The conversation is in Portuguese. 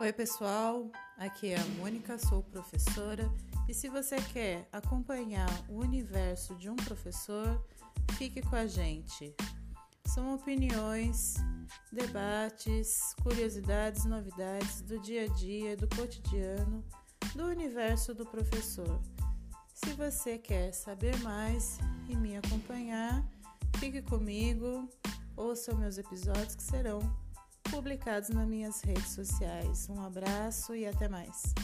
Oi, pessoal. Aqui é a Mônica, sou professora. E se você quer acompanhar o universo de um professor, fique com a gente. São opiniões, debates, curiosidades, novidades do dia a dia, do cotidiano, do universo do professor. Se você quer saber mais e me acompanhar, fique comigo, ouça meus episódios que serão publicados nas minhas redes sociais. Um abraço e até mais.